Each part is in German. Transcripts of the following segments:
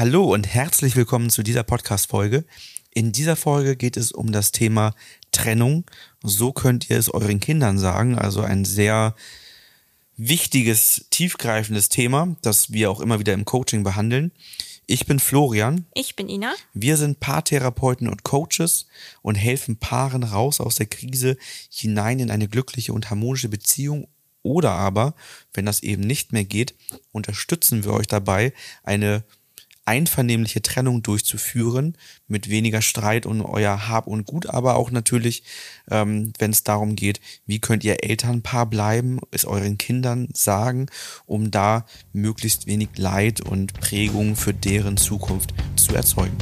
Hallo und herzlich willkommen zu dieser Podcast-Folge. In dieser Folge geht es um das Thema Trennung. So könnt ihr es euren Kindern sagen. Also ein sehr wichtiges, tiefgreifendes Thema, das wir auch immer wieder im Coaching behandeln. Ich bin Florian. Ich bin Ina. Wir sind Paartherapeuten und Coaches und helfen Paaren raus aus der Krise hinein in eine glückliche und harmonische Beziehung. Oder aber, wenn das eben nicht mehr geht, unterstützen wir euch dabei, eine einvernehmliche Trennung durchzuführen, mit weniger Streit und euer Hab und Gut, aber auch natürlich, ähm, wenn es darum geht, wie könnt ihr Elternpaar bleiben, es euren Kindern sagen, um da möglichst wenig Leid und Prägung für deren Zukunft zu erzeugen.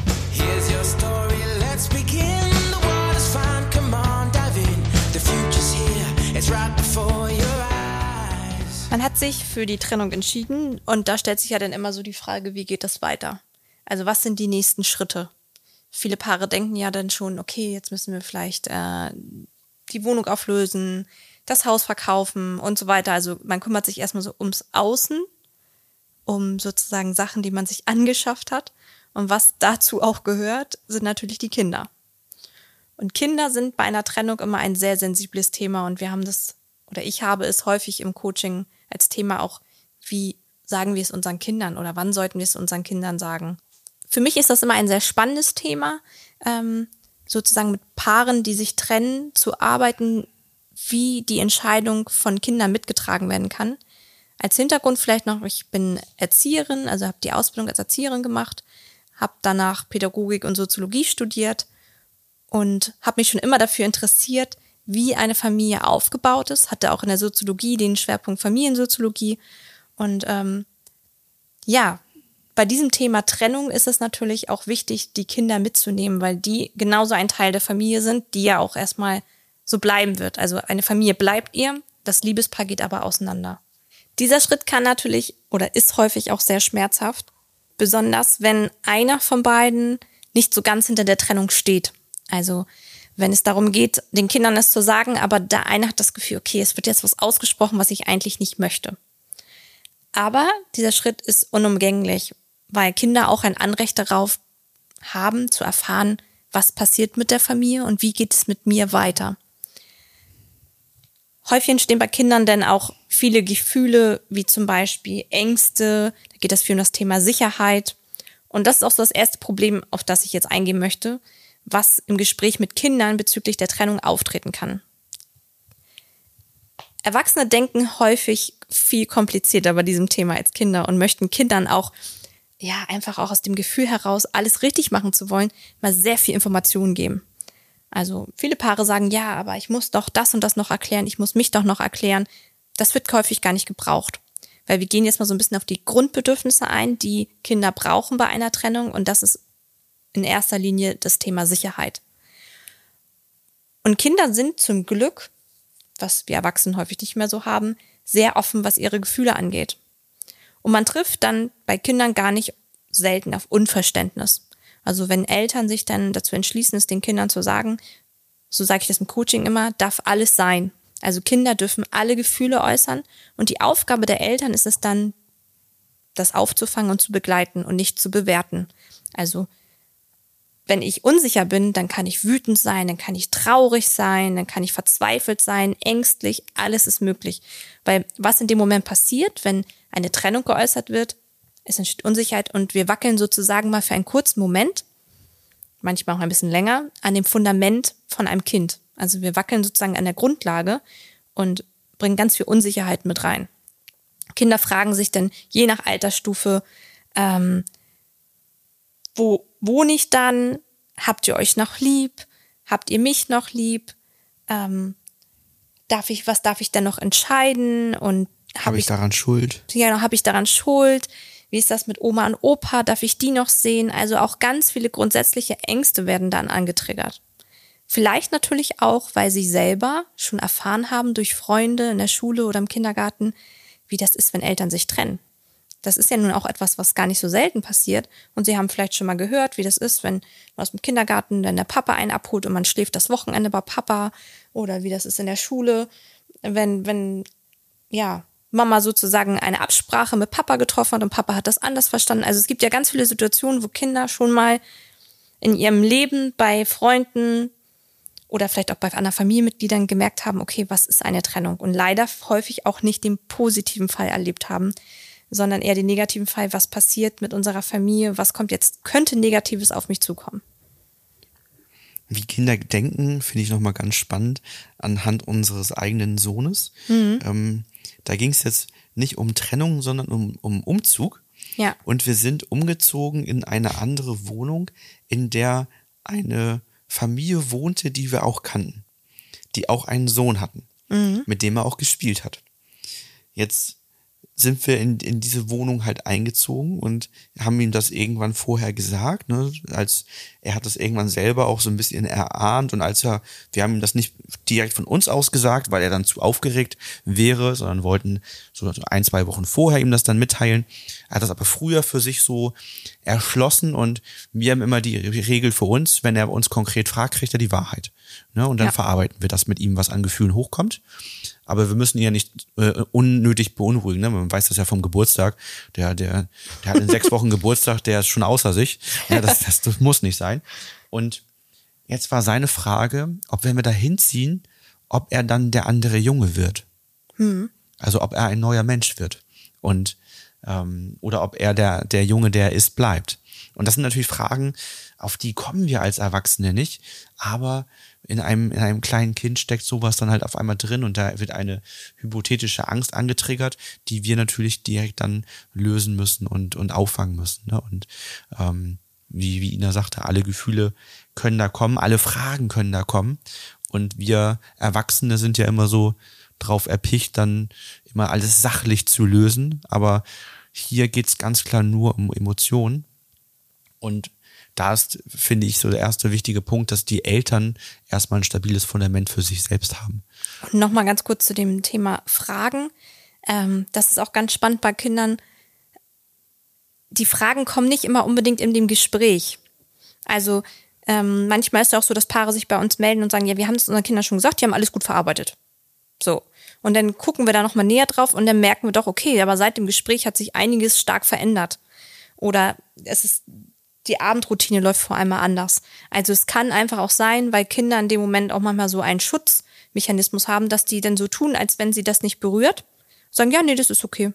Man hat sich für die Trennung entschieden und da stellt sich ja dann immer so die Frage, wie geht das weiter? Also was sind die nächsten Schritte? Viele Paare denken ja dann schon, okay, jetzt müssen wir vielleicht äh, die Wohnung auflösen, das Haus verkaufen und so weiter. Also man kümmert sich erstmal so ums Außen, um sozusagen Sachen, die man sich angeschafft hat. Und was dazu auch gehört, sind natürlich die Kinder. Und Kinder sind bei einer Trennung immer ein sehr sensibles Thema und wir haben das, oder ich habe es häufig im Coaching als Thema auch, wie sagen wir es unseren Kindern oder wann sollten wir es unseren Kindern sagen. Für mich ist das immer ein sehr spannendes Thema, ähm, sozusagen mit Paaren, die sich trennen, zu arbeiten, wie die Entscheidung von Kindern mitgetragen werden kann. Als Hintergrund vielleicht noch, ich bin Erzieherin, also habe die Ausbildung als Erzieherin gemacht, habe danach Pädagogik und Soziologie studiert und habe mich schon immer dafür interessiert, wie eine Familie aufgebaut ist, hatte auch in der Soziologie den Schwerpunkt Familiensoziologie. Und ähm, ja, bei diesem Thema Trennung ist es natürlich auch wichtig, die Kinder mitzunehmen, weil die genauso ein Teil der Familie sind, die ja auch erstmal so bleiben wird. Also eine Familie bleibt ihr, das Liebespaar geht aber auseinander. Dieser Schritt kann natürlich oder ist häufig auch sehr schmerzhaft, besonders wenn einer von beiden nicht so ganz hinter der Trennung steht. Also wenn es darum geht, den Kindern es zu sagen, aber der eine hat das Gefühl, okay, es wird jetzt was ausgesprochen, was ich eigentlich nicht möchte. Aber dieser Schritt ist unumgänglich, weil Kinder auch ein Anrecht darauf haben, zu erfahren, was passiert mit der Familie und wie geht es mit mir weiter. Häufig entstehen bei Kindern dann auch viele Gefühle, wie zum Beispiel Ängste, da geht es viel um das Thema Sicherheit. Und das ist auch so das erste Problem, auf das ich jetzt eingehen möchte was im Gespräch mit Kindern bezüglich der Trennung auftreten kann. Erwachsene denken häufig viel komplizierter bei diesem Thema als Kinder und möchten Kindern auch, ja, einfach auch aus dem Gefühl heraus, alles richtig machen zu wollen, mal sehr viel Informationen geben. Also viele Paare sagen, ja, aber ich muss doch das und das noch erklären, ich muss mich doch noch erklären. Das wird häufig gar nicht gebraucht. Weil wir gehen jetzt mal so ein bisschen auf die Grundbedürfnisse ein, die Kinder brauchen bei einer Trennung und das ist in erster Linie das Thema Sicherheit. Und Kinder sind zum Glück, was wir Erwachsenen häufig nicht mehr so haben, sehr offen, was ihre Gefühle angeht. Und man trifft dann bei Kindern gar nicht selten auf Unverständnis. Also wenn Eltern sich dann dazu entschließen, es den Kindern zu sagen, so sage ich das im Coaching immer, darf alles sein. Also Kinder dürfen alle Gefühle äußern und die Aufgabe der Eltern ist es dann, das aufzufangen und zu begleiten und nicht zu bewerten. Also wenn ich unsicher bin, dann kann ich wütend sein, dann kann ich traurig sein, dann kann ich verzweifelt sein, ängstlich, alles ist möglich. Weil was in dem Moment passiert, wenn eine Trennung geäußert wird, es entsteht Unsicherheit und wir wackeln sozusagen mal für einen kurzen Moment, manchmal auch ein bisschen länger, an dem Fundament von einem Kind. Also wir wackeln sozusagen an der Grundlage und bringen ganz viel Unsicherheit mit rein. Kinder fragen sich dann je nach Altersstufe, ähm, wo wohne ich dann? Habt ihr euch noch lieb? Habt ihr mich noch lieb? Ähm, darf ich, was darf ich denn noch entscheiden? Und habe hab ich, ich, daran Schuld? Ja, habe ich daran Schuld? Wie ist das mit Oma und Opa? Darf ich die noch sehen? Also auch ganz viele grundsätzliche Ängste werden dann angetriggert. Vielleicht natürlich auch, weil sie selber schon erfahren haben durch Freunde in der Schule oder im Kindergarten, wie das ist, wenn Eltern sich trennen. Das ist ja nun auch etwas, was gar nicht so selten passiert. Und Sie haben vielleicht schon mal gehört, wie das ist, wenn aus dem Kindergarten dann der Papa einen abholt und man schläft das Wochenende bei Papa oder wie das ist in der Schule, wenn, wenn, ja, Mama sozusagen eine Absprache mit Papa getroffen hat und Papa hat das anders verstanden. Also es gibt ja ganz viele Situationen, wo Kinder schon mal in ihrem Leben bei Freunden oder vielleicht auch bei anderen Familienmitgliedern gemerkt haben, okay, was ist eine Trennung? Und leider häufig auch nicht den positiven Fall erlebt haben, sondern eher den negativen Fall, was passiert mit unserer Familie, was kommt jetzt, könnte Negatives auf mich zukommen. Wie Kinder denken, finde ich nochmal ganz spannend anhand unseres eigenen Sohnes. Mhm. Ähm, da ging es jetzt nicht um Trennung, sondern um, um Umzug. Ja. Und wir sind umgezogen in eine andere Wohnung, in der eine Familie wohnte, die wir auch kannten, die auch einen Sohn hatten, mhm. mit dem er auch gespielt hat. Jetzt sind wir in, in diese Wohnung halt eingezogen und haben ihm das irgendwann vorher gesagt, ne, als er hat das irgendwann selber auch so ein bisschen erahnt und als er, wir haben ihm das nicht direkt von uns aus gesagt, weil er dann zu aufgeregt wäre, sondern wollten so ein, zwei Wochen vorher ihm das dann mitteilen. Er hat das aber früher für sich so erschlossen und wir haben immer die Regel für uns, wenn er uns konkret fragt, kriegt er die Wahrheit. Ne, und dann ja. verarbeiten wir das mit ihm, was an Gefühlen hochkommt aber wir müssen ihn ja nicht äh, unnötig beunruhigen. Ne? Man weiß das ja vom Geburtstag. Der, der, der hat in sechs Wochen Geburtstag, der ist schon außer sich. Ja, das, das, das muss nicht sein. Und jetzt war seine Frage, ob wenn wir da hinziehen, ob er dann der andere Junge wird. Hm. Also ob er ein neuer Mensch wird. Und ähm, oder ob er der, der Junge, der ist, bleibt. Und das sind natürlich Fragen, auf die kommen wir als Erwachsene nicht, aber in einem, in einem kleinen Kind steckt sowas dann halt auf einmal drin und da wird eine hypothetische Angst angetriggert, die wir natürlich direkt dann lösen müssen und, und auffangen müssen. Ne? Und ähm, wie, wie Ina sagte, alle Gefühle können da kommen, alle Fragen können da kommen. Und wir Erwachsene sind ja immer so drauf erpicht, dann immer alles sachlich zu lösen. Aber hier geht's ganz klar nur um Emotionen. Und da ist, finde ich, so der erste wichtige Punkt, dass die Eltern erstmal ein stabiles Fundament für sich selbst haben. Und nochmal ganz kurz zu dem Thema Fragen. Ähm, das ist auch ganz spannend bei Kindern. Die Fragen kommen nicht immer unbedingt in dem Gespräch. Also ähm, manchmal ist es auch so, dass Paare sich bei uns melden und sagen, ja, wir haben es unseren Kindern schon gesagt, die haben alles gut verarbeitet. So. Und dann gucken wir da nochmal näher drauf und dann merken wir doch, okay, aber seit dem Gespräch hat sich einiges stark verändert. Oder es ist die Abendroutine läuft vor allem mal anders. Also es kann einfach auch sein, weil Kinder in dem Moment auch manchmal so einen Schutzmechanismus haben, dass die dann so tun, als wenn sie das nicht berührt. Sagen, ja, nee, das ist okay.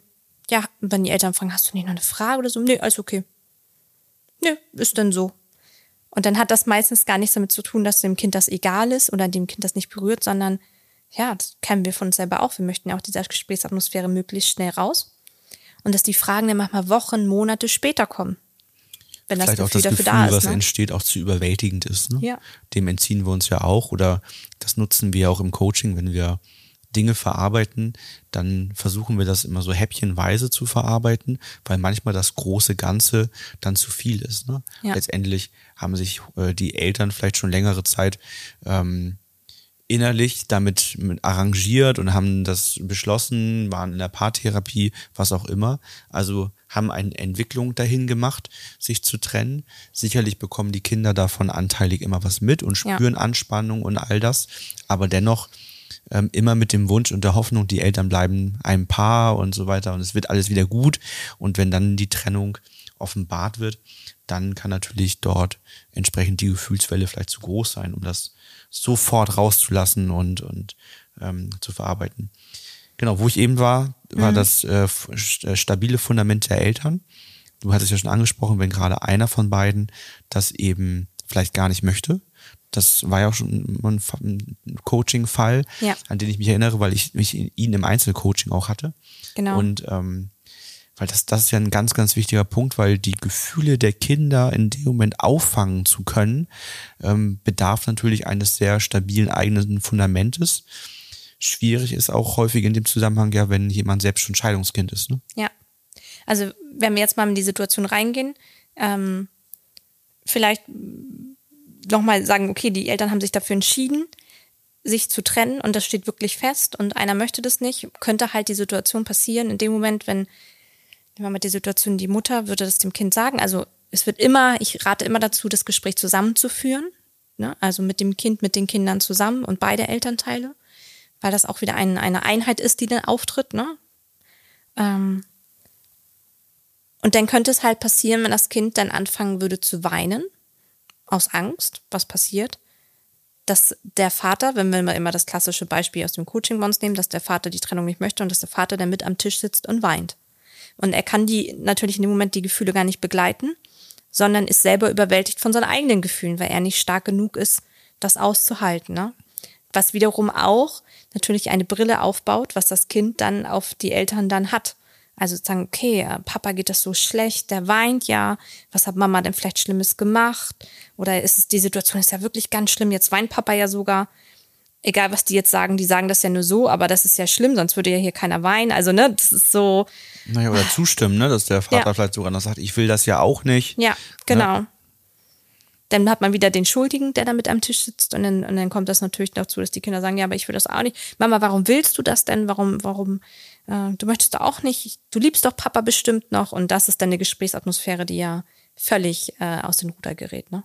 Ja, und wenn die Eltern fragen, hast du nicht noch eine Frage oder so? Nee, alles okay. Nee, ist dann so. Und dann hat das meistens gar nichts damit zu tun, dass dem Kind das egal ist oder dem Kind das nicht berührt, sondern ja, das kennen wir von uns selber auch. Wir möchten ja auch diese Gesprächsatmosphäre möglichst schnell raus. Und dass die Fragen dann manchmal Wochen, Monate später kommen wenn das Vielleicht auch das Gefühl, da ist, was ne? entsteht, auch zu überwältigend ist. Ne? Ja. Dem entziehen wir uns ja auch oder das nutzen wir auch im Coaching, wenn wir Dinge verarbeiten, dann versuchen wir das immer so häppchenweise zu verarbeiten, weil manchmal das große Ganze dann zu viel ist. Ne? Ja. Letztendlich haben sich äh, die Eltern vielleicht schon längere Zeit ähm, innerlich damit arrangiert und haben das beschlossen, waren in der Paartherapie, was auch immer. Also haben eine Entwicklung dahin gemacht, sich zu trennen. Sicherlich bekommen die Kinder davon anteilig immer was mit und spüren ja. Anspannung und all das. Aber dennoch ähm, immer mit dem Wunsch und der Hoffnung, die Eltern bleiben ein Paar und so weiter und es wird alles wieder gut. Und wenn dann die Trennung offenbart wird, dann kann natürlich dort entsprechend die Gefühlswelle vielleicht zu groß sein, um das sofort rauszulassen und, und ähm, zu verarbeiten. Genau, wo ich eben war, war mhm. das äh, äh, stabile Fundament der Eltern. Du hattest ja schon angesprochen, wenn gerade einer von beiden das eben vielleicht gar nicht möchte. Das war ja auch schon ein Coaching-Fall, ja. an den ich mich erinnere, weil ich mich ihn im Einzelcoaching auch hatte. Genau. Und ähm, weil das, das ist ja ein ganz, ganz wichtiger Punkt, weil die Gefühle der Kinder in dem Moment auffangen zu können, ähm, bedarf natürlich eines sehr stabilen eigenen Fundamentes. Schwierig ist auch häufig in dem Zusammenhang ja, wenn jemand selbst schon Scheidungskind ist. Ne? Ja. Also wenn wir jetzt mal in die Situation reingehen, ähm, vielleicht nochmal sagen, okay, die Eltern haben sich dafür entschieden, sich zu trennen und das steht wirklich fest und einer möchte das nicht, könnte halt die Situation passieren in dem Moment, wenn Nehmen wir mal die Situation, die Mutter würde das dem Kind sagen. Also es wird immer, ich rate immer dazu, das Gespräch zusammenzuführen. Ne? Also mit dem Kind, mit den Kindern zusammen und beide Elternteile, weil das auch wieder ein, eine Einheit ist, die dann auftritt. Ne? Ähm, und dann könnte es halt passieren, wenn das Kind dann anfangen würde zu weinen, aus Angst, was passiert, dass der Vater, wenn wir immer das klassische Beispiel aus dem Coaching bei uns nehmen, dass der Vater die Trennung nicht möchte und dass der Vater dann mit am Tisch sitzt und weint. Und er kann die natürlich in dem Moment die Gefühle gar nicht begleiten, sondern ist selber überwältigt von seinen eigenen Gefühlen, weil er nicht stark genug ist, das auszuhalten. Ne? Was wiederum auch natürlich eine Brille aufbaut, was das Kind dann auf die Eltern dann hat. Also sagen, okay, äh, Papa geht das so schlecht, der weint ja, was hat Mama denn vielleicht Schlimmes gemacht? Oder ist es, die Situation ist ja wirklich ganz schlimm, jetzt weint Papa ja sogar. Egal, was die jetzt sagen, die sagen das ja nur so, aber das ist ja schlimm, sonst würde ja hier keiner weinen. Also, ne, das ist so. Naja, oder zustimmen, ne, dass der Vater ja. vielleicht sogar noch sagt, ich will das ja auch nicht. Ja, genau. Ne? Dann hat man wieder den Schuldigen, der da mit am Tisch sitzt und dann, und dann kommt das natürlich dazu, dass die Kinder sagen, ja, aber ich will das auch nicht. Mama, warum willst du das denn? Warum, warum äh, du möchtest auch nicht, du liebst doch Papa bestimmt noch und das ist dann eine Gesprächsatmosphäre, die ja völlig äh, aus den Ruder gerät, ne?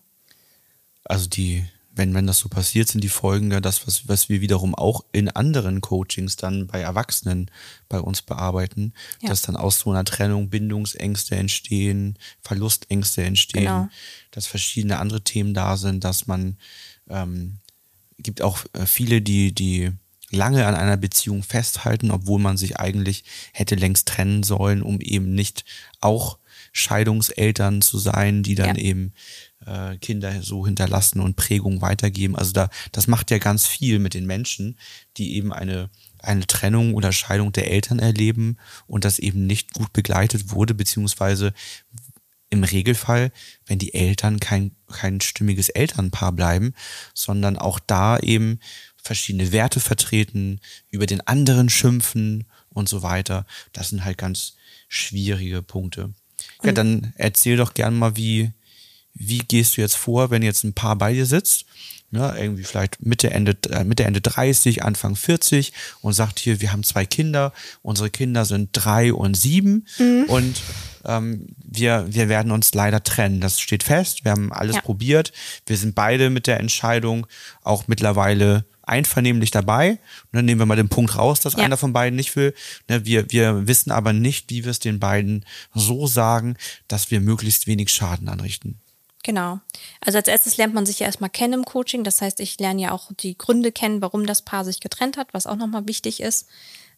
Also die, wenn, wenn das so passiert, sind die Folgen ja das, was, was wir wiederum auch in anderen Coachings dann bei Erwachsenen bei uns bearbeiten, ja. dass dann aus so einer Trennung Bindungsängste entstehen, Verlustängste entstehen, genau. dass verschiedene andere Themen da sind, dass man ähm, gibt auch äh, viele, die, die lange an einer Beziehung festhalten, obwohl man sich eigentlich hätte längst trennen sollen, um eben nicht auch Scheidungseltern zu sein, die dann ja. eben äh, Kinder so hinterlassen und Prägung weitergeben. Also da, das macht ja ganz viel mit den Menschen, die eben eine eine Trennung oder Scheidung der Eltern erleben und das eben nicht gut begleitet wurde, beziehungsweise im Regelfall, wenn die Eltern kein, kein stimmiges Elternpaar bleiben, sondern auch da eben verschiedene Werte vertreten, über den anderen schimpfen und so weiter. Das sind halt ganz schwierige Punkte. ja, dann erzähl doch gern mal, wie, wie gehst du jetzt vor, wenn jetzt ein Paar bei dir sitzt, ne, irgendwie vielleicht Mitte, Ende, äh, Mitte, Ende 30, Anfang 40 und sagt hier, wir haben zwei Kinder, unsere Kinder sind drei und sieben mhm. und ähm, wir, wir werden uns leider trennen. Das steht fest, wir haben alles ja. probiert, wir sind beide mit der Entscheidung auch mittlerweile einvernehmlich dabei. Und dann nehmen wir mal den Punkt raus, dass ja. einer von beiden nicht will. Ne, wir, wir wissen aber nicht, wie wir es den beiden so sagen, dass wir möglichst wenig Schaden anrichten. Genau. Also als erstes lernt man sich ja erstmal kennen im Coaching. Das heißt, ich lerne ja auch die Gründe kennen, warum das Paar sich getrennt hat, was auch nochmal wichtig ist.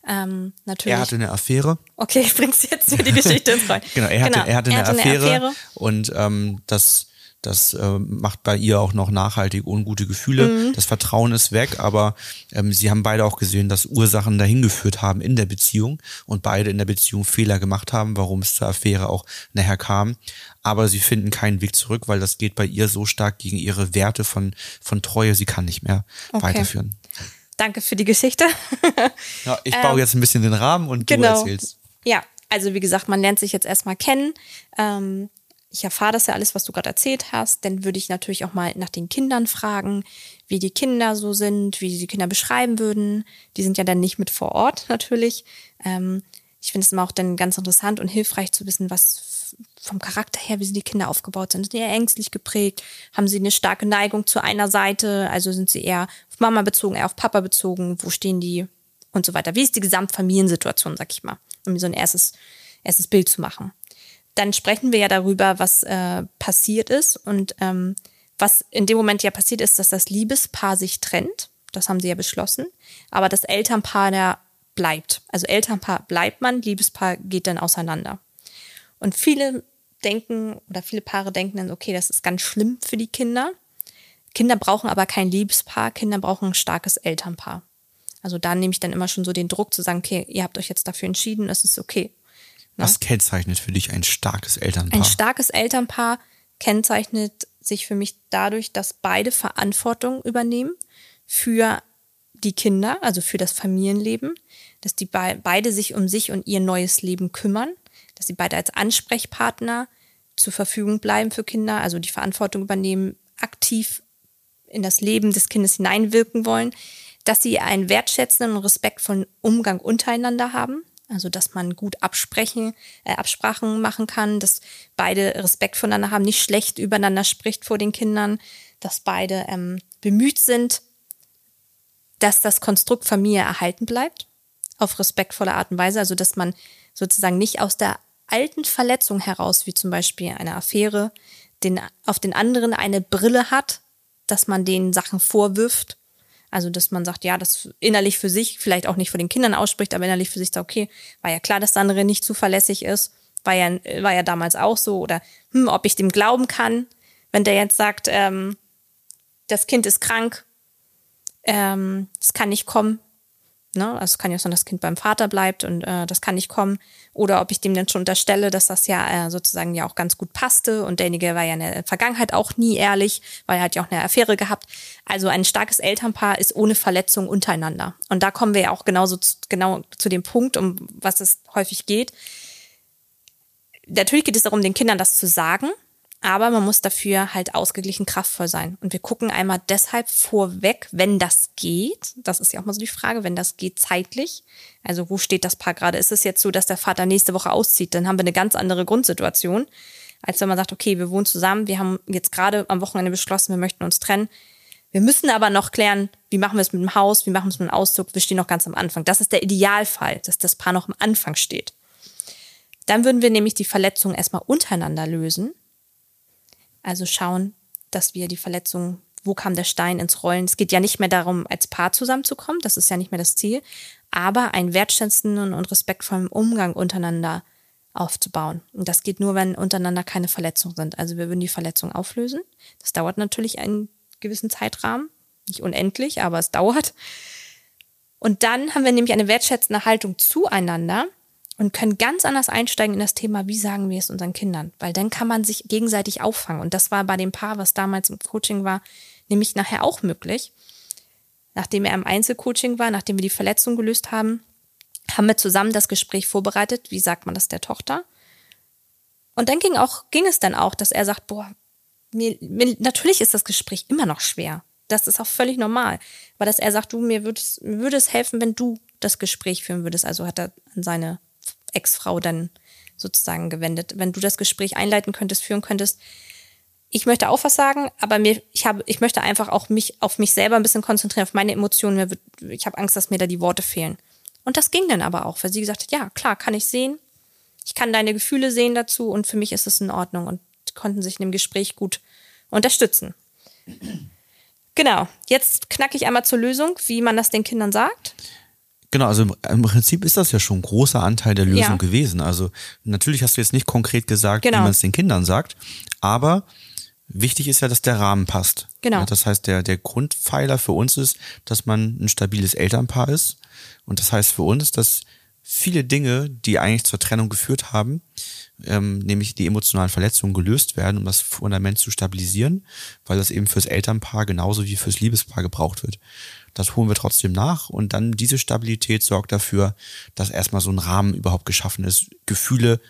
Ähm, natürlich. Er hatte eine Affäre. Okay, ich bring's jetzt für die Geschichte ins Rollen. genau, er hatte, genau. Er hatte, eine, er hatte Affäre, eine Affäre und ähm, das das äh, macht bei ihr auch noch nachhaltig ungute Gefühle. Mhm. Das Vertrauen ist weg, aber ähm, sie haben beide auch gesehen, dass Ursachen dahin geführt haben in der Beziehung und beide in der Beziehung Fehler gemacht haben, warum es zur Affäre auch nachher kam. Aber sie finden keinen Weg zurück, weil das geht bei ihr so stark gegen ihre Werte von, von Treue. Sie kann nicht mehr okay. weiterführen. Danke für die Geschichte. ja, ich baue ähm, jetzt ein bisschen den Rahmen und genau. du erzählst. Ja, also wie gesagt, man lernt sich jetzt erstmal kennen. Ähm, ich erfahre das ja alles, was du gerade erzählt hast, dann würde ich natürlich auch mal nach den Kindern fragen, wie die Kinder so sind, wie die Kinder beschreiben würden. Die sind ja dann nicht mit vor Ort natürlich. Ähm, ich finde es immer auch dann ganz interessant und hilfreich zu wissen, was vom Charakter her, wie sind die Kinder aufgebaut sind. Sind die eher ängstlich geprägt? Haben sie eine starke Neigung zu einer Seite? Also sind sie eher auf Mama bezogen, eher auf Papa bezogen? Wo stehen die? Und so weiter. Wie ist die Gesamtfamiliensituation, sag ich mal, um so ein erstes, erstes Bild zu machen dann sprechen wir ja darüber, was äh, passiert ist. Und ähm, was in dem Moment ja passiert ist, dass das Liebespaar sich trennt. Das haben sie ja beschlossen. Aber das Elternpaar da bleibt. Also Elternpaar bleibt man, Liebespaar geht dann auseinander. Und viele denken oder viele Paare denken dann, okay, das ist ganz schlimm für die Kinder. Kinder brauchen aber kein Liebespaar, Kinder brauchen ein starkes Elternpaar. Also da nehme ich dann immer schon so den Druck zu sagen, okay, ihr habt euch jetzt dafür entschieden, es ist okay. Was kennzeichnet für dich ein starkes Elternpaar? Ein starkes Elternpaar kennzeichnet sich für mich dadurch, dass beide Verantwortung übernehmen für die Kinder, also für das Familienleben, dass die be beide sich um sich und ihr neues Leben kümmern, dass sie beide als Ansprechpartner zur Verfügung bleiben für Kinder, also die Verantwortung übernehmen, aktiv in das Leben des Kindes hineinwirken wollen, dass sie einen wertschätzenden und respektvollen Umgang untereinander haben, also, dass man gut absprechen, äh, Absprachen machen kann, dass beide Respekt voneinander haben, nicht schlecht übereinander spricht vor den Kindern, dass beide ähm, bemüht sind, dass das Konstrukt Familie erhalten bleibt, auf respektvolle Art und Weise. Also, dass man sozusagen nicht aus der alten Verletzung heraus, wie zum Beispiel eine Affäre, den, auf den anderen eine Brille hat, dass man den Sachen vorwirft. Also, dass man sagt, ja, das innerlich für sich, vielleicht auch nicht vor den Kindern ausspricht, aber innerlich für sich sagt, okay, war ja klar, dass der andere nicht zuverlässig ist, war ja, war ja damals auch so, oder hm, ob ich dem glauben kann, wenn der jetzt sagt, ähm, das Kind ist krank, ähm, es kann nicht kommen, Ne? Also es kann ja sein, dass das Kind beim Vater bleibt und äh, das kann nicht kommen. Oder ob ich dem dann schon unterstelle, dass das ja äh, sozusagen ja auch ganz gut passte und derjenige war ja in der Vergangenheit auch nie ehrlich, weil er hat ja auch eine Affäre gehabt. Also ein starkes Elternpaar ist ohne Verletzung untereinander. Und da kommen wir ja auch genauso zu, genau zu dem Punkt, um was es häufig geht. Natürlich geht es darum, den Kindern das zu sagen, aber man muss dafür halt ausgeglichen kraftvoll sein. Und wir gucken einmal deshalb vorweg, wenn das geht. Das ist ja auch mal so die Frage, wenn das geht zeitlich. Also wo steht das Paar gerade? Ist es jetzt so, dass der Vater nächste Woche auszieht? Dann haben wir eine ganz andere Grundsituation, als wenn man sagt, okay, wir wohnen zusammen, wir haben jetzt gerade am Wochenende beschlossen, wir möchten uns trennen. Wir müssen aber noch klären, wie machen wir es mit dem Haus, wie machen wir es mit dem Auszug. Wir stehen noch ganz am Anfang. Das ist der Idealfall, dass das Paar noch am Anfang steht. Dann würden wir nämlich die Verletzung erstmal untereinander lösen also schauen, dass wir die Verletzung, wo kam der Stein ins Rollen? Es geht ja nicht mehr darum, als Paar zusammenzukommen, das ist ja nicht mehr das Ziel, aber einen wertschätzenden und respektvollen Umgang untereinander aufzubauen. Und das geht nur, wenn untereinander keine Verletzungen sind. Also wir würden die Verletzung auflösen. Das dauert natürlich einen gewissen Zeitrahmen, nicht unendlich, aber es dauert. Und dann haben wir nämlich eine wertschätzende Haltung zueinander, und können ganz anders einsteigen in das Thema, wie sagen wir es unseren Kindern, weil dann kann man sich gegenseitig auffangen. Und das war bei dem Paar, was damals im Coaching war, nämlich nachher auch möglich. Nachdem er im Einzelcoaching war, nachdem wir die Verletzung gelöst haben, haben wir zusammen das Gespräch vorbereitet. Wie sagt man das der Tochter? Und dann ging auch, ging es dann auch, dass er sagt, boah, mir, mir, natürlich ist das Gespräch immer noch schwer. Das ist auch völlig normal. Aber dass er sagt, du, mir würde es, helfen, wenn du das Gespräch führen würdest. Also hat er an seine Ex-Frau dann sozusagen gewendet. Wenn du das Gespräch einleiten könntest, führen könntest. Ich möchte auch was sagen, aber mir, ich habe, ich möchte einfach auch mich auf mich selber ein bisschen konzentrieren, auf meine Emotionen. Ich habe Angst, dass mir da die Worte fehlen. Und das ging dann aber auch, weil sie gesagt hat, ja, klar, kann ich sehen. Ich kann deine Gefühle sehen dazu und für mich ist es in Ordnung und konnten sich in dem Gespräch gut unterstützen. Genau, jetzt knacke ich einmal zur Lösung, wie man das den Kindern sagt. Genau, also im Prinzip ist das ja schon ein großer Anteil der Lösung ja. gewesen. Also natürlich hast du jetzt nicht konkret gesagt, genau. wie man es den Kindern sagt, aber wichtig ist ja, dass der Rahmen passt. Genau. das heißt, der, der Grundpfeiler für uns ist, dass man ein stabiles Elternpaar ist. Und das heißt für uns, dass viele Dinge, die eigentlich zur Trennung geführt haben, ähm, nämlich die emotionalen Verletzungen gelöst werden, um das Fundament zu stabilisieren, weil das eben fürs Elternpaar genauso wie fürs Liebespaar gebraucht wird. Das holen wir trotzdem nach und dann diese Stabilität sorgt dafür, dass erstmal so ein Rahmen überhaupt geschaffen ist, Gefühle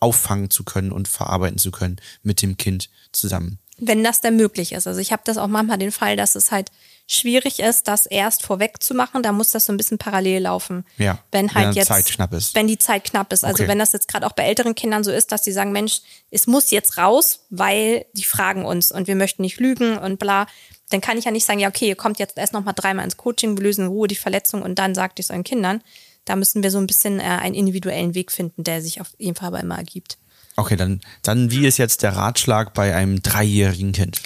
auffangen zu können und verarbeiten zu können mit dem Kind zusammen. Wenn das denn möglich ist. Also ich habe das auch manchmal den Fall, dass es halt schwierig ist, das erst vorweg zu machen. Da muss das so ein bisschen parallel laufen. Ja. Wenn halt wenn jetzt Zeit knapp ist. Wenn die Zeit knapp ist. Also okay. wenn das jetzt gerade auch bei älteren Kindern so ist, dass die sagen, Mensch, es muss jetzt raus, weil die fragen uns und wir möchten nicht lügen und bla dann kann ich ja nicht sagen, ja, okay, ihr kommt jetzt erst noch mal dreimal ins Coaching, wir lösen in Ruhe die Verletzung und dann sagt ihr es euren Kindern. Da müssen wir so ein bisschen äh, einen individuellen Weg finden, der sich auf jeden Fall aber immer ergibt. Okay, dann, dann wie ist jetzt der Ratschlag bei einem dreijährigen Kind?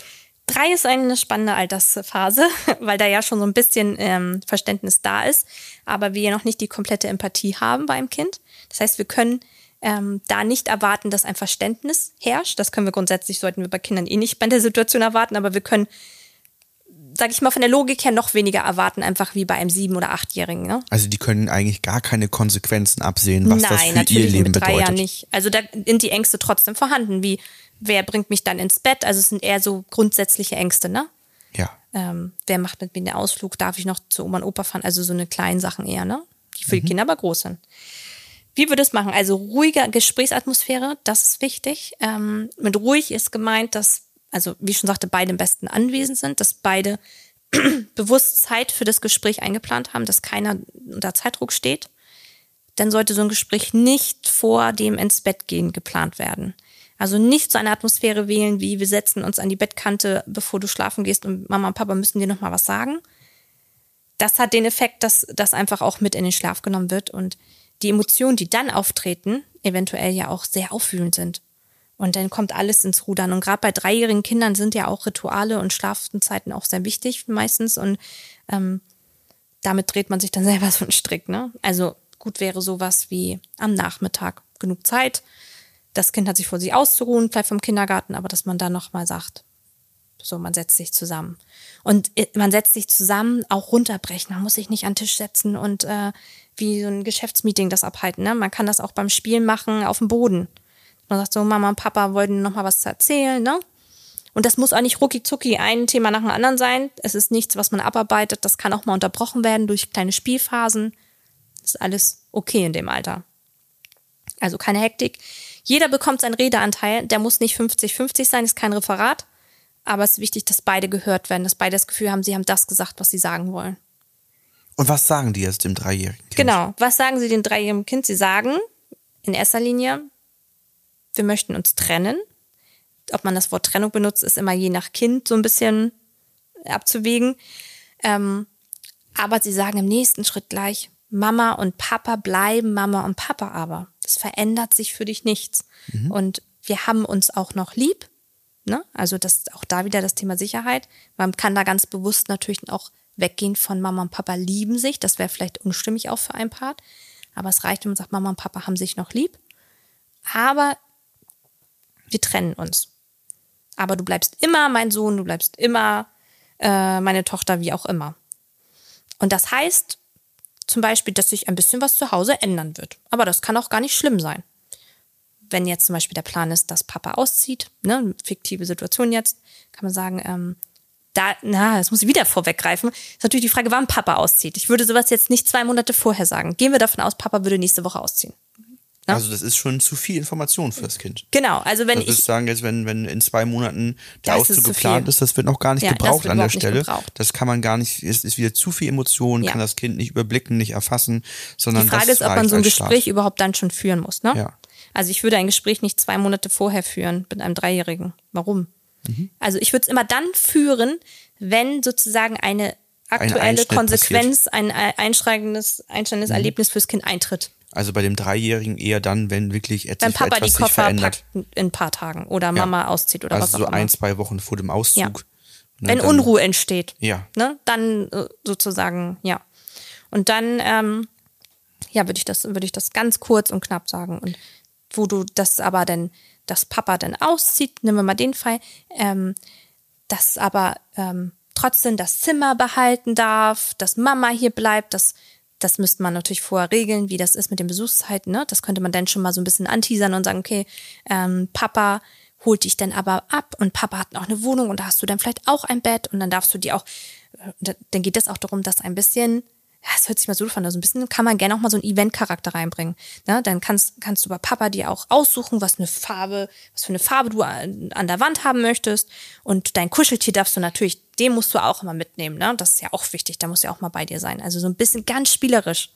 Drei ist eine spannende Altersphase, weil da ja schon so ein bisschen ähm, Verständnis da ist, aber wir noch nicht die komplette Empathie haben bei einem Kind. Das heißt, wir können ähm, da nicht erwarten, dass ein Verständnis herrscht. Das können wir grundsätzlich, sollten wir bei Kindern eh nicht bei der Situation erwarten, aber wir können sag ich mal, von der Logik her noch weniger erwarten, einfach wie bei einem sieben- oder achtjährigen. Ne? Also die können eigentlich gar keine Konsequenzen absehen, was Nein, das für ihr Leben mit drei bedeutet. Jahren nicht. Also da sind die Ängste trotzdem vorhanden, wie wer bringt mich dann ins Bett? Also es sind eher so grundsätzliche Ängste, ne? Ja. Ähm, wer macht mit mir den Ausflug? Darf ich noch zu Oma und Opa fahren? Also so eine kleinen Sachen eher, ne? Die für mhm. die Kinder aber groß sind. Wie würde es machen? Also ruhige Gesprächsatmosphäre, das ist wichtig. Ähm, mit ruhig ist gemeint, dass also wie ich schon sagte, beide im besten anwesend sind, dass beide bewusst Zeit für das Gespräch eingeplant haben, dass keiner unter Zeitdruck steht, dann sollte so ein Gespräch nicht vor dem ins Bett gehen geplant werden. Also nicht so eine Atmosphäre wählen, wie wir setzen uns an die Bettkante, bevor du schlafen gehst und Mama und Papa müssen dir nochmal was sagen. Das hat den Effekt, dass das einfach auch mit in den Schlaf genommen wird und die Emotionen, die dann auftreten, eventuell ja auch sehr aufwühlend sind. Und dann kommt alles ins Rudern. Und gerade bei dreijährigen Kindern sind ja auch Rituale und Schlafzeiten auch sehr wichtig meistens. Und ähm, damit dreht man sich dann selber so einen Strick. Ne? Also gut wäre sowas wie am Nachmittag genug Zeit. Das Kind hat sich vor sich auszuruhen, vielleicht vom Kindergarten, aber dass man da nochmal sagt, so, man setzt sich zusammen. Und äh, man setzt sich zusammen, auch runterbrechen. Man muss sich nicht an den Tisch setzen und äh, wie so ein Geschäftsmeeting das abhalten. Ne? Man kann das auch beim Spielen machen auf dem Boden. Man sagt so, Mama und Papa wollten noch mal was erzählen, ne? Und das muss auch nicht rucki zucki ein Thema nach dem anderen sein. Es ist nichts, was man abarbeitet. Das kann auch mal unterbrochen werden durch kleine Spielphasen. Das ist alles okay in dem Alter. Also keine Hektik. Jeder bekommt seinen Redeanteil. Der muss nicht 50-50 sein, ist kein Referat. Aber es ist wichtig, dass beide gehört werden, dass beide das Gefühl haben, sie haben das gesagt, was sie sagen wollen. Und was sagen die jetzt dem dreijährigen Kind? Genau. Was sagen sie dem dreijährigen Kind? Sie sagen in erster Linie, wir möchten uns trennen. Ob man das Wort Trennung benutzt, ist immer je nach Kind so ein bisschen abzuwägen. Ähm, aber sie sagen im nächsten Schritt gleich, Mama und Papa bleiben Mama und Papa aber. Es verändert sich für dich nichts. Mhm. Und wir haben uns auch noch lieb. Ne? Also das auch da wieder das Thema Sicherheit. Man kann da ganz bewusst natürlich auch weggehen von Mama und Papa lieben sich. Das wäre vielleicht unstimmig auch für ein Part. Aber es reicht, wenn man sagt, Mama und Papa haben sich noch lieb. Aber wir trennen uns. Aber du bleibst immer mein Sohn, du bleibst immer äh, meine Tochter, wie auch immer. Und das heißt zum Beispiel, dass sich ein bisschen was zu Hause ändern wird. Aber das kann auch gar nicht schlimm sein. Wenn jetzt zum Beispiel der Plan ist, dass Papa auszieht, ne, fiktive Situation jetzt, kann man sagen, ähm, da, na, das muss ich wieder vorweggreifen, ist natürlich die Frage, wann Papa auszieht. Ich würde sowas jetzt nicht zwei Monate vorher sagen. Gehen wir davon aus, Papa würde nächste Woche ausziehen. Ne? Also das ist schon zu viel Information für das Kind. Genau, also wenn also ich sagen jetzt, wenn wenn in zwei Monaten der Auszug geplant ist, das wird noch gar nicht ja, gebraucht an der Stelle. Das kann man gar nicht. Es ist wieder zu viel Emotion, ja. kann das Kind nicht überblicken, nicht erfassen, sondern die Frage ist, ob man so ein Gespräch Start. überhaupt dann schon führen muss. Ne? Ja. Also ich würde ein Gespräch nicht zwei Monate vorher führen mit einem Dreijährigen. Warum? Mhm. Also ich würde es immer dann führen, wenn sozusagen eine aktuelle Konsequenz, passiert. ein einschränkendes, einschneidendes mhm. Erlebnis fürs Kind eintritt. Also bei dem Dreijährigen eher dann, wenn wirklich etwas, wenn Papa etwas die Koffer packt in ein paar Tagen oder Mama ja. auszieht oder also was auch so immer. ein, zwei Wochen vor dem Auszug. Ja. Ne, wenn dann, Unruhe entsteht. Ja. Ne, dann äh, sozusagen, ja. Und dann, ähm, ja, würde ich das, würde ich das ganz kurz und knapp sagen. Und wo du das aber denn, dass Papa dann auszieht, nehmen wir mal den Fall, ähm, dass aber ähm, trotzdem das Zimmer behalten darf, dass Mama hier bleibt, dass das müsste man natürlich vorher regeln, wie das ist mit den Besuchszeiten. Ne? Das könnte man dann schon mal so ein bisschen anteasern und sagen, okay, ähm, Papa holt dich dann aber ab und Papa hat auch eine Wohnung und da hast du dann vielleicht auch ein Bett und dann darfst du dir auch, äh, dann geht es auch darum, dass ein bisschen ja, es hört sich mal so an, also ein bisschen kann man gerne auch mal so einen Event-Charakter reinbringen. Ne? Dann kannst, kannst du bei Papa dir auch aussuchen, was eine Farbe, was für eine Farbe du an, an der Wand haben möchtest. Und dein Kuscheltier darfst du natürlich, den musst du auch immer mitnehmen. Ne? Das ist ja auch wichtig, da muss ja auch mal bei dir sein. Also so ein bisschen ganz spielerisch.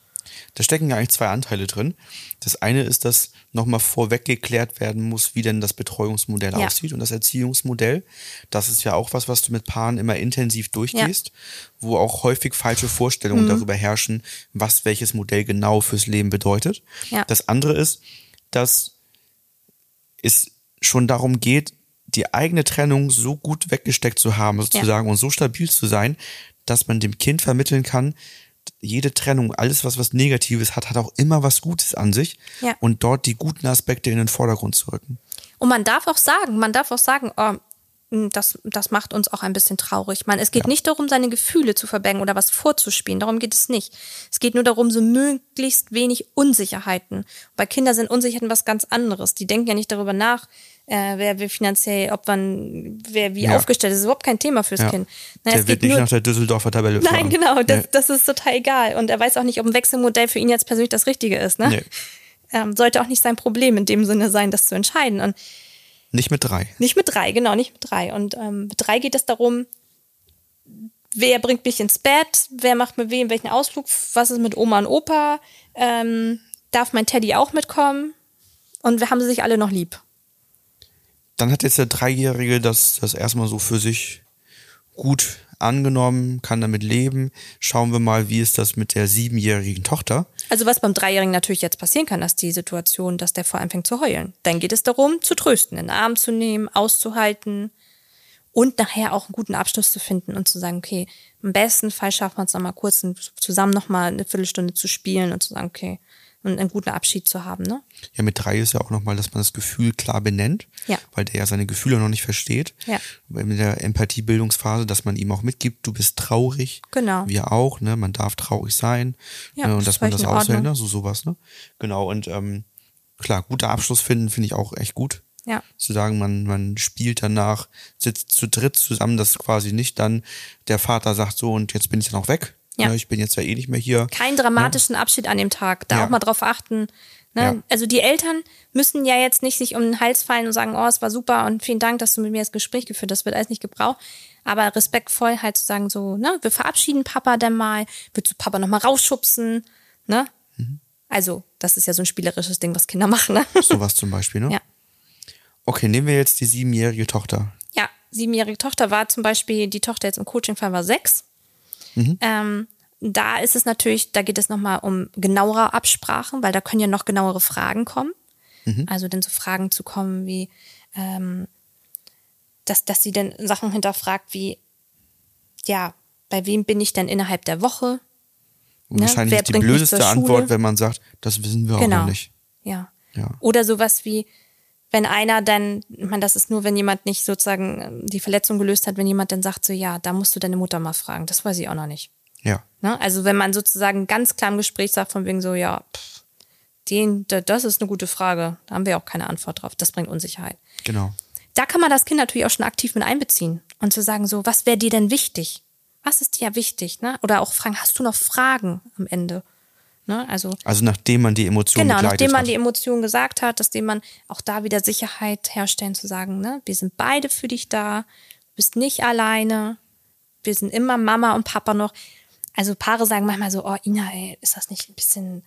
Da stecken ja eigentlich zwei Anteile drin. Das eine ist, dass nochmal vorweg geklärt werden muss, wie denn das Betreuungsmodell ja. aussieht und das Erziehungsmodell. Das ist ja auch was, was du mit Paaren immer intensiv durchgehst, ja. wo auch häufig falsche Vorstellungen mhm. darüber herrschen, was welches Modell genau fürs Leben bedeutet. Ja. Das andere ist, dass es schon darum geht, die eigene Trennung so gut weggesteckt zu haben, sozusagen, und so stabil zu sein, dass man dem Kind vermitteln kann, jede Trennung, alles was was Negatives hat, hat auch immer was Gutes an sich ja. und dort die guten Aspekte in den Vordergrund zu rücken. Und man darf auch sagen, man darf auch sagen, oh, das, das macht uns auch ein bisschen traurig. Man, es geht ja. nicht darum, seine Gefühle zu verbergen oder was vorzuspielen. Darum geht es nicht. Es geht nur darum, so möglichst wenig Unsicherheiten. Bei Kindern sind Unsicherheiten was ganz anderes. Die denken ja nicht darüber nach, äh, wer wie finanziell, ob man, wer wie ja. aufgestellt ist. Das ist überhaupt kein Thema fürs ja. Kind. Na, der wird nicht nur, nach der Düsseldorfer Tabelle fahren. Nein, genau, das, nee. das ist total egal. Und er weiß auch nicht, ob ein Wechselmodell für ihn jetzt persönlich das Richtige ist. Ne? Nee. Ähm, sollte auch nicht sein Problem in dem Sinne sein, das zu entscheiden. Und nicht mit drei. Nicht mit drei, genau, nicht mit drei. Und ähm, mit drei geht es darum, wer bringt mich ins Bett, wer macht mit wem welchen Ausflug, was ist mit Oma und Opa, ähm, darf mein Teddy auch mitkommen und wir haben sie sich alle noch lieb dann hat jetzt der Dreijährige das, das erstmal so für sich gut angenommen, kann damit leben. Schauen wir mal, wie ist das mit der siebenjährigen Tochter? Also was beim Dreijährigen natürlich jetzt passieren kann, dass die Situation, dass der vor anfängt zu heulen. Dann geht es darum, zu trösten, in den Arm zu nehmen, auszuhalten und nachher auch einen guten Abschluss zu finden und zu sagen, okay, im besten Fall schaffen wir es nochmal kurz zusammen nochmal eine Viertelstunde zu spielen und zu sagen, okay, und einen guten Abschied zu haben. Ne? Ja, mit drei ist ja auch nochmal, dass man das Gefühl klar benennt, ja. weil der ja seine Gefühle noch nicht versteht. Ja. Mit der Empathiebildungsphase, dass man ihm auch mitgibt, du bist traurig. Genau. Wir auch, ne? Man darf traurig sein. Ja, ne? Und das dass man das in aushält, ne? So sowas, ne? Genau. Und ähm, klar, guter Abschluss finden, finde ich auch echt gut. Ja. Zu sagen, man, man spielt danach, sitzt zu dritt zusammen, dass quasi nicht dann der Vater sagt so und jetzt bin ich dann auch weg. Ja. Ne? Ich bin jetzt ja eh nicht mehr hier. Keinen dramatischen Abschied an dem Tag. Da Ja. auch mal drauf achten. Ne? Ja. Also die Eltern müssen ja jetzt nicht sich um den Hals fallen und sagen, oh, es war super und vielen Dank, dass du mit mir das Gespräch geführt hast. Das wird alles nicht gebraucht. Aber respektvoll halt zu sagen, so, ne, wir verabschieden Papa dann mal, willst du Papa nochmal rausschubsen, ne? Mhm. Also, das ist ja so ein spielerisches Ding, was Kinder machen, ne? Sowas zum Beispiel, ne? Ja. Okay, nehmen wir jetzt die siebenjährige Tochter. Ja, siebenjährige Tochter war zum Beispiel, die Tochter jetzt im Coaching-Fall war sechs. Ähm, da ist es natürlich, da geht es nochmal um genauere Absprachen, weil da können ja noch genauere Fragen kommen. Also dann so Fragen zu kommen wie, ähm, dass, dass sie dann Sachen hinterfragt wie, ja, bei wem bin ich denn innerhalb der Woche? Ne? wahrscheinlich ist die blödeste Antwort, wenn man sagt, das wissen wir auch Genau. noch nicht. Ja. Ja. Oder sowas wie, wenn einer dann, ich meine, das ist nur, wenn jemand nicht sozusagen ähm, die Verletzung gelöst hat, wenn jemand dann sagt, so ja, da musst du deine Mutter mal fragen. Das weiß ich auch noch nicht. Ja. Ne? Also wenn man sozusagen ganz klar im Gespräch sagt, von wegen so, ja, pff, den, da- das ist eine gute Frage. Da haben wir auch keine Antwort drauf. Das bringt Unsicherheit. Genau. Da kann man das Kind natürlich auch schon aktiv mit einbeziehen und zu sagen, so, was wäre dir denn wichtig? Was ist dir wichtig? Ne? Oder auch fragen, hast du noch Fragen am Ende? Ne? Also Also nachdem man die Emotionen Genau, nachdem man hat. die Emotionen gesagt hat, dass man auch da wieder Sicherheit herstellen, zu sagen, ne, wir sind beide für dich da, du bist nicht alleine, wir sind immer Mama und Papa noch. Also Paare sagen manchmal so, oh Ina, ey, ist das nicht ein bisschen,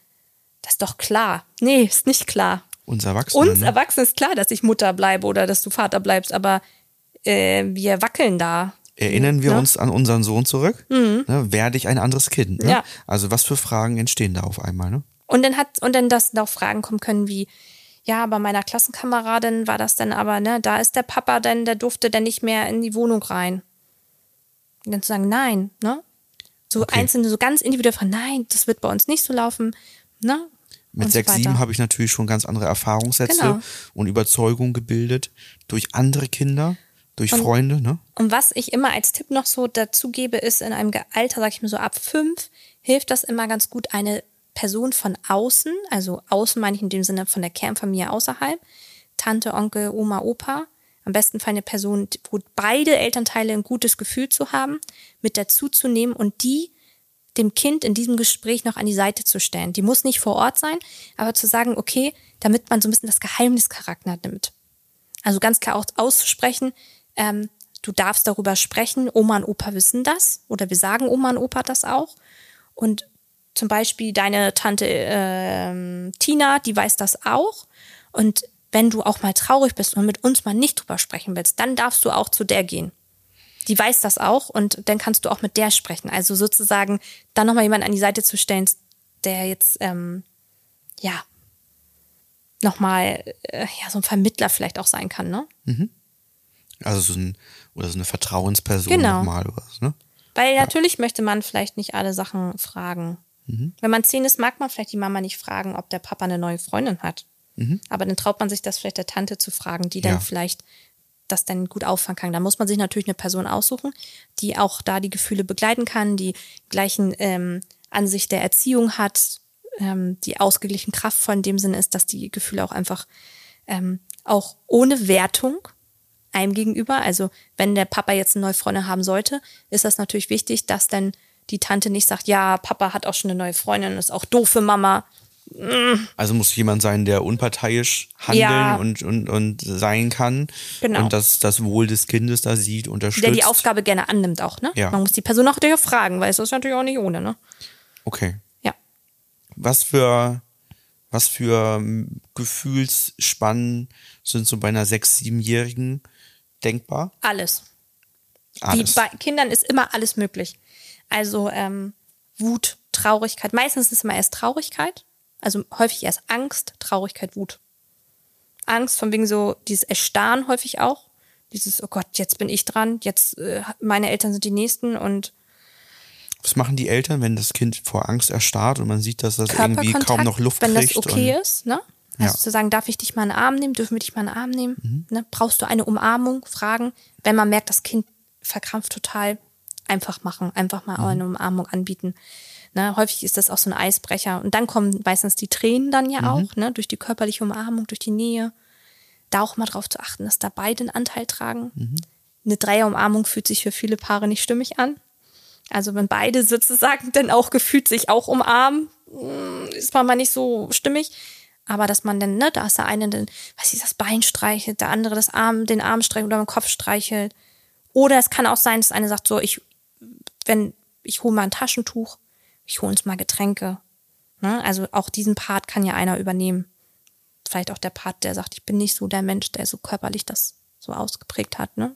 das ist doch klar. Nee, ist nicht klar. Uns Erwachsenen. Uns ne? Erwachsenen ist klar, dass ich Mutter bleibe oder dass du Vater bleibst, aber äh, wir wackeln da. Erinnern wir Ne? uns an unseren Sohn zurück? Ne? Werde ich ein anderes Kind? Ne? Ja. Also was für Fragen entstehen da auf einmal? Ne? Und dann hat, und dann, dass da auch Fragen kommen können wie, ja, bei meiner Klassenkameradin war das dann aber, ne, da ist der Papa denn, der durfte dann nicht mehr in die Wohnung rein. Und dann zu sagen, nein, ne? So Okay. einzelne, so ganz individuell fragen, nein, das wird bei uns nicht so laufen, ne? Mit so sechs, sieben habe ich natürlich schon ganz andere Erfahrungssätze Genau. und Überzeugungen gebildet durch andere Kinder, durch Freunde. Ne? Und was ich immer als Tipp noch so dazu gebe, ist in einem Alter, sag ich mal so ab fünf, hilft das immer ganz gut, eine Person von außen, also außen meine ich in dem Sinne von der Kernfamilie außerhalb, Tante, Onkel, Oma, Opa, am besten Fall eine Person, wo beide Elternteile ein gutes Gefühl zu haben, mit dazu zu nehmen und die dem Kind in diesem Gespräch noch an die Seite zu stellen. Die muss nicht vor Ort sein, aber zu sagen, okay, damit man so ein bisschen das Geheimnischarakter nimmt. Also ganz klar auch auszusprechen, ähm, du darfst darüber sprechen, Oma und Opa wissen das oder wir sagen Oma und Opa das auch. Und zum Beispiel deine Tante ähm, Tina, die weiß das auch. Und wenn du auch mal traurig bist und mit uns mal nicht drüber sprechen willst, dann darfst du auch zu der gehen. Die weiß das auch und dann kannst du auch mit der sprechen. Also sozusagen dann nochmal jemanden an die Seite zu stellen, der jetzt, ähm, ja, nochmal, äh, ja, so ein Vermittler vielleicht auch sein kann, ne? Also so ein, oder so eine Vertrauensperson Genau. nochmal oder was, ne? Weil natürlich möchte man vielleicht nicht alle Sachen fragen. Wenn man zehn ist, mag man vielleicht die Mama nicht fragen, ob der Papa eine neue Freundin hat. Aber dann traut man sich das vielleicht der Tante zu fragen, die dann Ja. vielleicht das dann gut auffangen kann. Da muss man sich natürlich eine Person aussuchen, die auch da die Gefühle begleiten kann, die gleichen ähm, Ansicht der Erziehung hat, ähm, die ausgeglichen kraftvoll in dem Sinne ist, dass die Gefühle auch einfach ähm, auch ohne Wertung einem gegenüber. Also wenn der Papa jetzt eine neue Freundin haben sollte, ist das natürlich wichtig, dass dann die Tante nicht sagt, ja, Papa hat auch schon eine neue Freundin, ist auch doof für Mama. Also muss jemand sein, der unparteiisch handeln Ja. und, und, und sein kann. Genau. Und das, das Wohl des Kindes da sieht, unterstützt. Der die Aufgabe gerne annimmt auch, ne? Ja. Man muss die Person auch natürlich fragen, weil es ist natürlich auch nicht ohne, ne? Okay. Ja. Was für, was für ähm, Gefühlsspannen sind so bei einer sechs-, siebenjährigen denkbar? Alles. Alles. Die bei Kindern ist immer alles möglich. Also ähm, Wut, Traurigkeit. Meistens ist es immer erst Traurigkeit. Also häufig erst Angst, Traurigkeit, Wut. Angst, von wegen so dieses Erstarren häufig auch. Dieses, oh Gott, jetzt bin ich dran, jetzt äh, meine Eltern sind die Nächsten und Was machen die Eltern, wenn das Kind vor Angst erstarrt und man sieht, dass das irgendwie kaum noch Luft wenn kriegt? das okay ist, ne? Also Ja. zu sagen, darf ich dich mal in den Arm nehmen? Dürfen wir dich mal in den Arm nehmen? Mhm. Ne? Brauchst du eine Umarmung? Fragen. Wenn man merkt, das Kind verkrampft total, einfach machen, einfach mal Mhm. eine Umarmung anbieten. Ne? Häufig ist das auch so ein Eisbrecher. Und dann kommen meistens die Tränen dann Mhm. ja auch, ne? durch die körperliche Umarmung, durch die Nähe. Da auch mal drauf zu achten, dass da beide einen Anteil tragen. Mhm. Eine Dreierumarmung fühlt sich für viele Paare nicht stimmig an. Also wenn beide sozusagen dann auch gefühlt sich auch umarmen, mm, ist man mal nicht so stimmig. Aber dass man dann, ne, da ist der eine dann, weiß ich, das Bein streichelt, der andere das Arm, den Arm streichelt oder den Kopf streichelt. Oder es kann auch sein, dass eine sagt, so, ich, wenn, ich hole mal ein Taschentuch, ich hole uns mal Getränke. Ne? Also auch diesen Part kann ja einer übernehmen. Vielleicht auch der Part, der sagt, ich bin nicht so der Mensch, der so körperlich das so ausgeprägt hat, ne?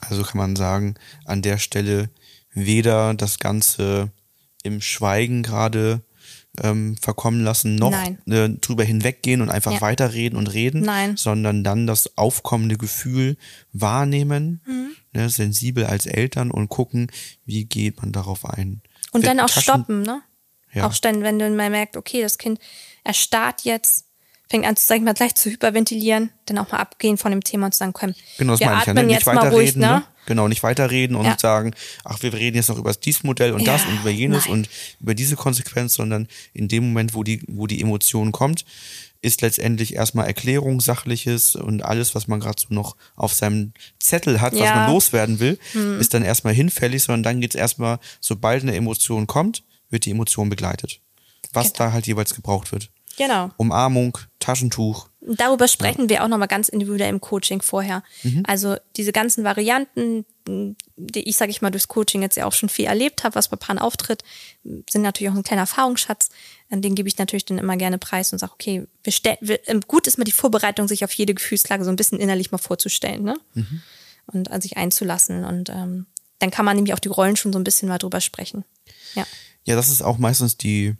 Also kann man sagen, an der Stelle weder das Ganze im Schweigen gerade ähm, verkommen lassen, noch äh, drüber hinweggehen und einfach Ja. weiterreden und reden, Nein. sondern dann das aufkommende Gefühl wahrnehmen, Mhm. ne, sensibel als Eltern und gucken, wie geht man darauf ein. Und Wird dann auch Taschen- stoppen, ne? Ja. Auch dann, wenn du mal merkt, okay, das Kind erstarrt jetzt, fängt an, sag ich mal, gleich zu hyperventilieren, dann auch mal abgehen von dem Thema und zu sagen, komm, Genau, das wir meine ich ja. atmen Ne? jetzt Nicht mal ruhig, weiterreden, ne? ne? Genau, nicht weiterreden und Ja. sagen, ach, wir reden jetzt noch über dieses Modell und das Ja, und über jenes nein. und über diese Konsequenz, sondern in dem Moment, wo die, wo die Emotion kommt, ist letztendlich erstmal Erklärung, Sachliches und alles, was man gerade so noch auf seinem Zettel hat, was Ja. Hm. man loswerden will, ist dann erstmal hinfällig, sondern dann geht's erstmal, sobald eine Emotion kommt, wird die Emotion begleitet. Was Genau. da halt jeweils gebraucht wird. Genau. Umarmung, Taschentuch, Darüber sprechen wir auch nochmal ganz individuell im Coaching vorher. Mhm. Also diese ganzen Varianten, die ich, sage ich mal, durchs Coaching jetzt ja auch schon viel erlebt habe, was bei Paaren auftritt, sind natürlich auch ein kleiner Erfahrungsschatz. An Den gebe ich natürlich dann immer gerne preis und sage, okay, wir stell, wir, ähm, gut ist mal die Vorbereitung, sich auf jede Gefühlslage so ein bisschen innerlich mal vorzustellen ne? Mhm. und an sich einzulassen. Und ähm, dann kann man nämlich auch die Rollen schon so ein bisschen mal drüber sprechen. Ja. Ja, das ist auch meistens die,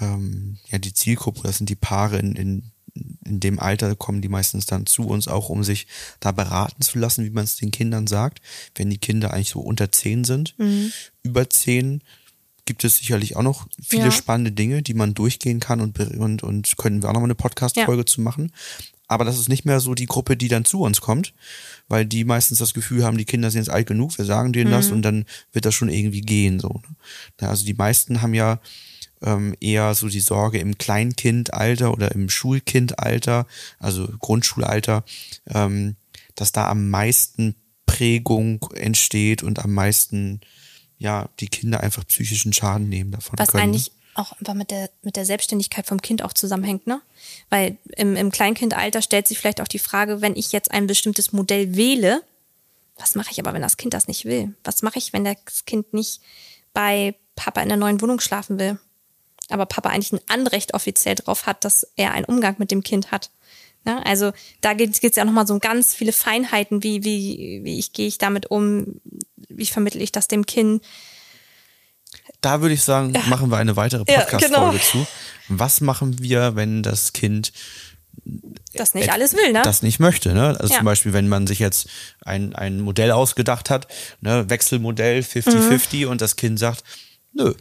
ähm, ja, die Zielgruppe, das sind die Paare in, in, in dem Alter kommen die meistens dann zu uns auch, um sich da beraten zu lassen, wie man es den Kindern sagt. Wenn die Kinder eigentlich so unter zehn sind, Mhm. über zehn gibt es sicherlich auch noch viele Ja. spannende Dinge, die man durchgehen kann und, und, und können wir auch noch mal eine Podcast-Folge zu machen. Aber das ist nicht mehr so die Gruppe, die dann zu uns kommt, weil die meistens das Gefühl haben, die Kinder sind jetzt alt genug, wir sagen denen das und dann wird das schon irgendwie gehen. So. ne? Ja, Also die meisten haben ja ähm, eher so die Sorge im Kleinkindalter oder im Schulkindalter, also Grundschulalter, ähm, dass da am meisten Prägung entsteht und am meisten ja die Kinder einfach psychischen Schaden nehmen davon Was können. eigentlich auch einfach mit der, mit der Selbstständigkeit vom Kind auch zusammenhängt, ne? Weil im, im Kleinkindalter stellt sich vielleicht auch die Frage, wenn ich jetzt ein bestimmtes Modell wähle, was mache ich aber, wenn das Kind das nicht will? Was mache ich, wenn das Kind nicht bei Papa in der neuen Wohnung schlafen will? Aber Papa eigentlich ein Anrecht offiziell drauf hat, dass er einen Umgang mit dem Kind hat. Ne? Also da geht es ja nochmal so um ganz viele Feinheiten, wie, wie, wie ich gehe ich damit um, wie vermittle ich das dem Kind. Da würde ich sagen, machen wir eine weitere Ja, Podcast-Folge genau. zu. Was machen wir, wenn das Kind Das nicht alles will, ne? Das nicht möchte. Ne? Also Ja. zum Beispiel, wenn man sich jetzt ein, ein Modell ausgedacht hat, ne? Wechselmodell 50-50 und das Kind sagt, nö.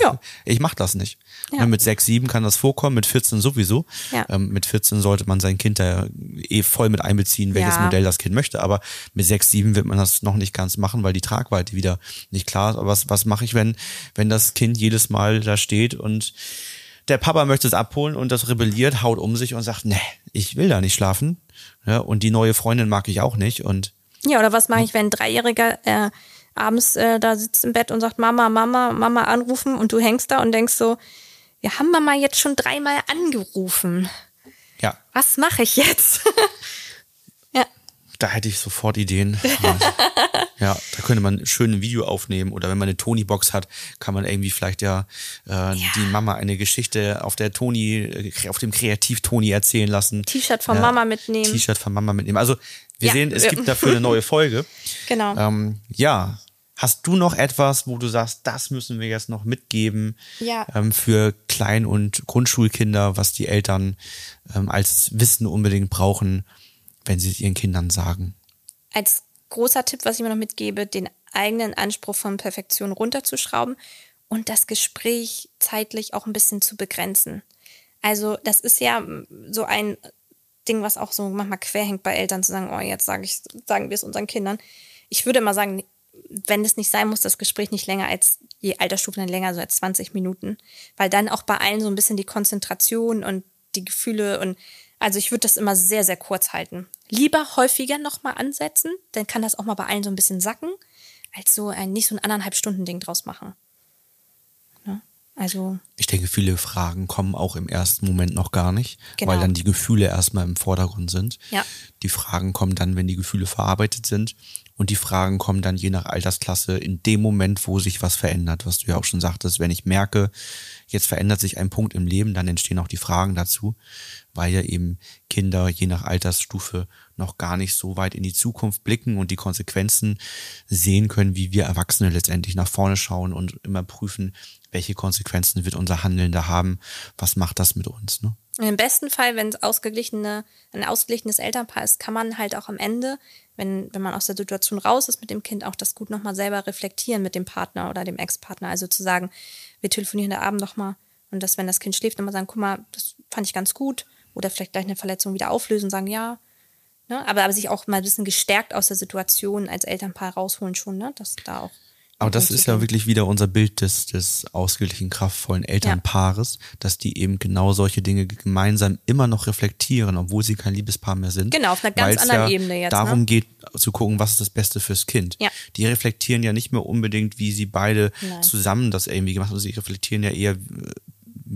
Ja. ich mach das nicht. Ja. Mit 6, 7 kann das vorkommen, mit 14 sowieso. Ja. Ähm, mit 14 sollte man sein Kind da eh voll mit einbeziehen, welches. Modell das Kind möchte. Aber mit 6, 7 wird man das noch nicht ganz machen, weil die Tragweite wieder nicht klar ist. Aber was, was mache ich, wenn, wenn das Kind jedes Mal da steht und der Papa möchte es abholen und das rebelliert, haut um sich und sagt, nee, ich will da nicht schlafen. Ja, und die neue Freundin mag ich auch nicht. Und Ja, oder was mache ich, wenn ein Dreijähriger äh, abends äh, da sitzt im Bett und sagt, Mama, Mama, Mama anrufen und du hängst da und denkst so, wir haben Mama jetzt schon dreimal angerufen. ja, Was mache ich jetzt? ja, da hätte ich sofort Ideen. ja, da könnte man schön ein Video aufnehmen oder wenn man eine Tony-Box hat, kann man irgendwie vielleicht ja, äh, die Mama eine Geschichte auf der Tony, äh, auf dem Kreativ-Tony erzählen lassen. T-Shirt von Ja, Mama mitnehmen. T-Shirt von Mama mitnehmen. Also wir Ja, sehen, es gibt dafür eine neue Folge. Genau. Ähm, ja, Hast du noch etwas, wo du sagst, das müssen wir jetzt noch mitgeben Ja. ähm, für Klein- und Grundschulkinder, was die Eltern ähm, als Wissen unbedingt brauchen, wenn sie es ihren Kindern sagen? als großer Tipp, was ich mir noch mitgebe, den eigenen Anspruch von Perfektion runterzuschrauben und das Gespräch zeitlich auch ein bisschen zu begrenzen. Also das ist ja so ein Ding, was auch so manchmal quer hängt bei Eltern zu sagen, oh, jetzt sage ich, sagen wir es unseren Kindern. Ich würde immer sagen, wenn es nicht sein muss, das Gespräch nicht länger als je Altersstufe dann länger, so als 20 Minuten, weil dann auch bei allen so ein bisschen die Konzentration und die Gefühle und also ich würde das immer sehr, sehr kurz halten. Lieber häufiger nochmal ansetzen, dann kann das auch mal bei allen so ein bisschen sacken, als so ein nicht so ein anderthalb Stunden Ding draus machen. Also Ich denke, viele Fragen kommen auch im ersten Moment noch gar nicht, Genau. weil dann die Gefühle erstmal im Vordergrund sind. Ja. Die Fragen kommen dann, wenn die Gefühle verarbeitet sind. Und die Fragen kommen dann je nach Altersklasse in dem Moment, wo sich was verändert, was du ja auch schon sagtest. Wenn ich merke, jetzt verändert sich ein Punkt im Leben, dann entstehen auch die Fragen dazu, weil ja eben Kinder je nach Altersstufe noch gar nicht so weit in die Zukunft blicken und die Konsequenzen sehen können, wie wir Erwachsene letztendlich nach vorne schauen und immer prüfen, welche Konsequenzen wird unser Handeln da haben, was macht das mit uns. Ne? Im besten Fall, wenn es ausgeglichene, ein ausgeglichenes Elternpaar ist, kann man halt auch am Ende, wenn, wenn man aus der Situation raus ist mit dem Kind, auch das gut nochmal selber reflektieren mit dem Partner oder dem Ex-Partner. Also zu sagen, wir telefonieren da Abend nochmal und dass, wenn das Kind schläft, nochmal sagen, guck mal, das fand ich ganz gut. Oder vielleicht gleich eine Verletzung wieder auflösen sagen, ja. Ne? Aber, aber sich auch mal ein bisschen gestärkt aus der Situation als Elternpaar rausholen schon, ne? Dass da auch. Aber das ist ja wirklich wieder unser Bild des, des ausgeglichen, kraftvollen Elternpaares, dass die eben genau solche Dinge gemeinsam immer noch reflektieren, obwohl sie kein Liebespaar mehr sind. Genau, auf einer ganz anderen ja Ebene jetzt, Darum ne? geht zu gucken, was ist das Beste fürs Kind. Ja. Die reflektieren ja nicht mehr unbedingt, wie sie beide Nein. zusammen das irgendwie gemacht haben. Sie reflektieren ja eher,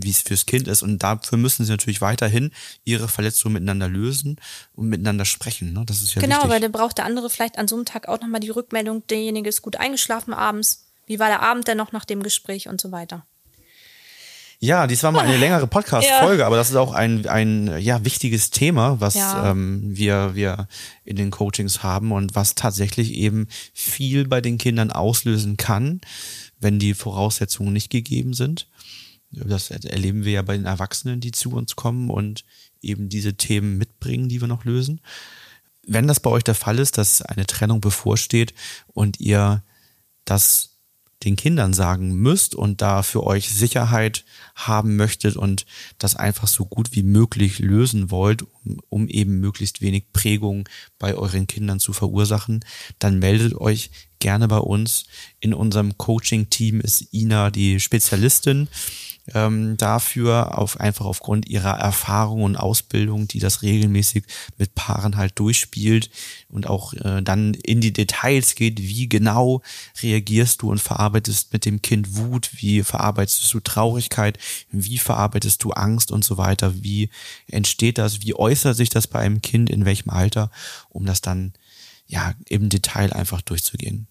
wie es fürs Kind ist. Und dafür müssen sie natürlich weiterhin ihre Verletzungen miteinander lösen und miteinander sprechen. Ne? Das ist ja Genau, wichtig. weil dann braucht der andere vielleicht an so einem Tag auch nochmal die Rückmeldung, derjenige ist gut eingeschlafen abends. Wie war der Abend denn noch nach dem Gespräch und so weiter. Ja, dies war mal eine längere Podcast-Folge, Ja. aber das ist auch ein, ein ja, wichtiges Thema, was Ja. ähm, wir, wir in den Coachings haben und was tatsächlich eben viel bei den Kindern auslösen kann, wenn die Voraussetzungen nicht gegeben sind. Das erleben wir ja bei den Erwachsenen, die zu uns kommen und eben diese Themen mitbringen, die wir noch lösen. Wenn das bei euch der Fall ist, dass eine Trennung bevorsteht und ihr das den Kindern sagen müsst und da für euch Sicherheit haben möchtet und das einfach so gut wie möglich lösen wollt, um, um eben möglichst wenig Prägung bei euren Kindern zu verursachen, dann meldet euch gerne bei uns. In unserem Coaching-Team ist Ina die Spezialistin ähm, dafür, auf, einfach aufgrund ihrer Erfahrung und Ausbildung, die das regelmäßig mit Paaren halt durchspielt und auch äh, dann in die Details geht, wie genau reagierst du und verarbeitest mit dem Kind Wut, wie verarbeitest du Traurigkeit, wie verarbeitest du Angst und so weiter, wie entsteht das, wie äußert sich das bei einem Kind, in welchem Alter, um das dann ja im Detail einfach durchzugehen.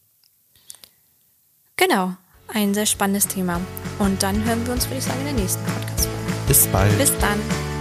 Genau, ein sehr spannendes Thema. Und dann hören wir uns, würde ich sagen, in der nächsten Podcast-Folge. Bis bald. Bis dann.